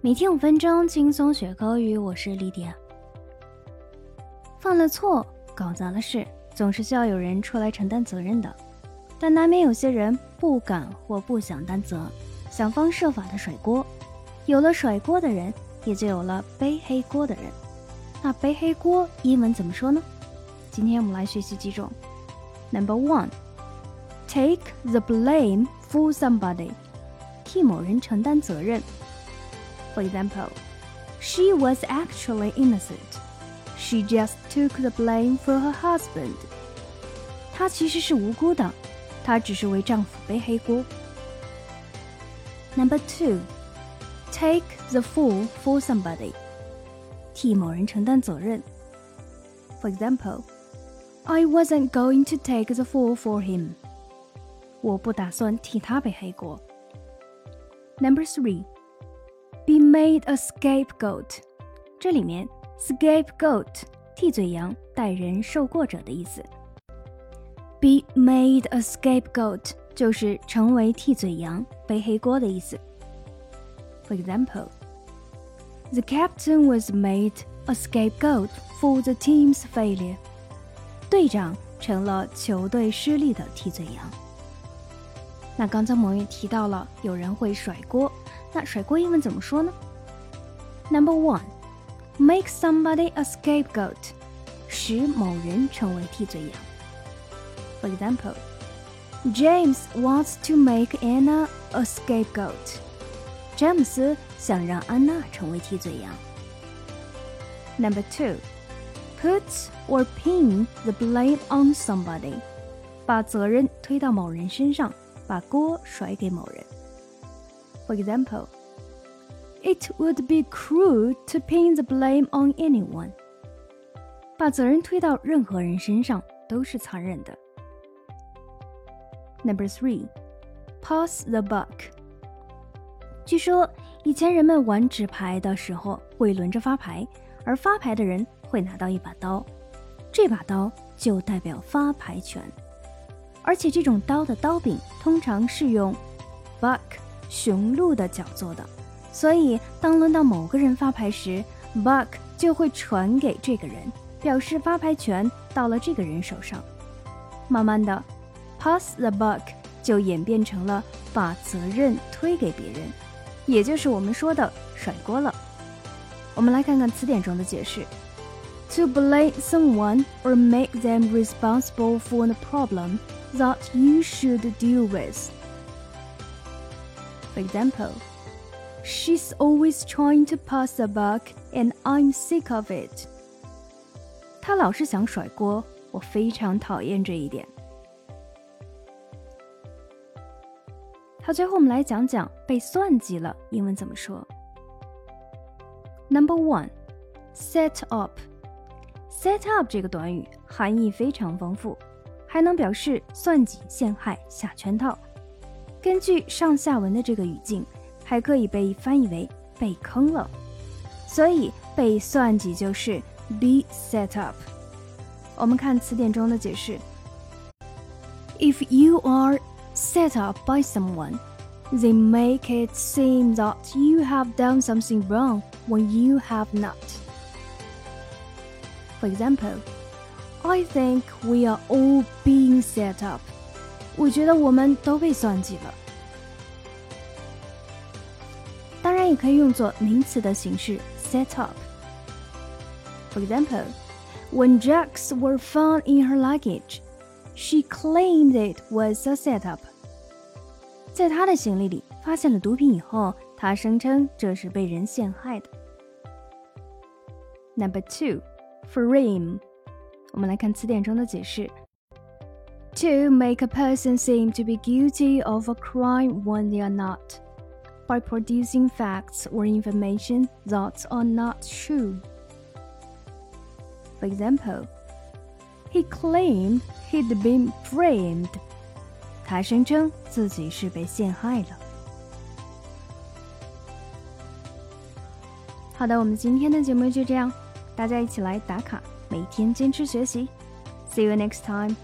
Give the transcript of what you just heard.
每天五分钟，轻松学口语。我是莉迪亚。犯了错，搞砸了事，总是需要有人出来承担责任的。但难免有些人不敢或不想担责，想方设法的甩锅。有了甩锅的人，也就有了背黑锅的人。那背黑锅英文怎么说呢？今天我们来学习几种。Number one, take the blame for somebody，替某人承担责任。For example, she was actually innocent. She just took the blame for her husband. 她其实是无辜的，她只是为丈夫背黑锅。Number two, take the fall for somebody. 替某人承担责任。For example, I wasn't going to take the fall for him. 我不打算替他背黑锅。Number three, be made a scapegoat. 这里面 scapegoat 替罪羊、代人受过者的意思。Be made a scapegoat 就是成为替罪羊、背黑锅的意思。For example, the captain was made a scapegoat for the team's failure. 队长成了球队失利的替罪羊。 那刚才我们也提到了，有人会甩锅。那甩锅英文怎么说呢？Number one, make somebody a scapegoat，使某人成为替罪羊。For example, James wants to make Anna a scapegoat。詹姆斯想让安娜成为替罪羊。Number two, put or pin the blame on somebody，把责任推到某人身上， 把锅甩给某人。For example, it would be cruel to pin the blame on anyone. 把责任推到任何人身上都是残忍的。Number three, pass the buck. 据说以前人们玩纸牌的时候会轮着发牌，而发牌的人会拿到一把刀，这把刀就代表发牌权， 而且这种刀的刀柄通常是用 buck。雄鹿的角做的，所以当轮到某个人发牌时，buck 就会传给这个人，表示发牌权到了这个人手上。慢慢的，pass the buck 就演变成了把责任推给别人，也就是我们说的甩锅了。我们来看看词典中的解释：to blame someone or make them responsible for the problem that you should deal with。For example, she's always trying to pass the buck, and I'm sick of it. 她老是想甩锅，我非常讨厌这一点。好，最后我们来讲讲被算计了，英文怎么说？Number one, set up. Set up 这个短语含义非常丰富， 还能表示算计、陷害、下圈套。根据上下文的这个语境，还可以被翻译为被坑了，所以被算计就是 be set up。我们看词典中的解释：If you are set up by someone, they make it seem that you have done something wrong when you have not. For example, I think we are all being set up. 我觉得我们都被算计了。当然，也可以用作名词的形式 set up。For example, when drugs were found in her luggage, she claimed it was a setup. 在她的行李里发现了毒品以后，她声称这是被人陷害的。Number two, frame。 我们来看词典中的解释。to make a person seem to be guilty of a crime when they are not, by producing facts or information that are not true. For example, he claimed he'd been framed. 他声称自己是被陷害了。好的，我们今天的节目就这样，大家一起来打卡， 每天坚持学习。See you next time.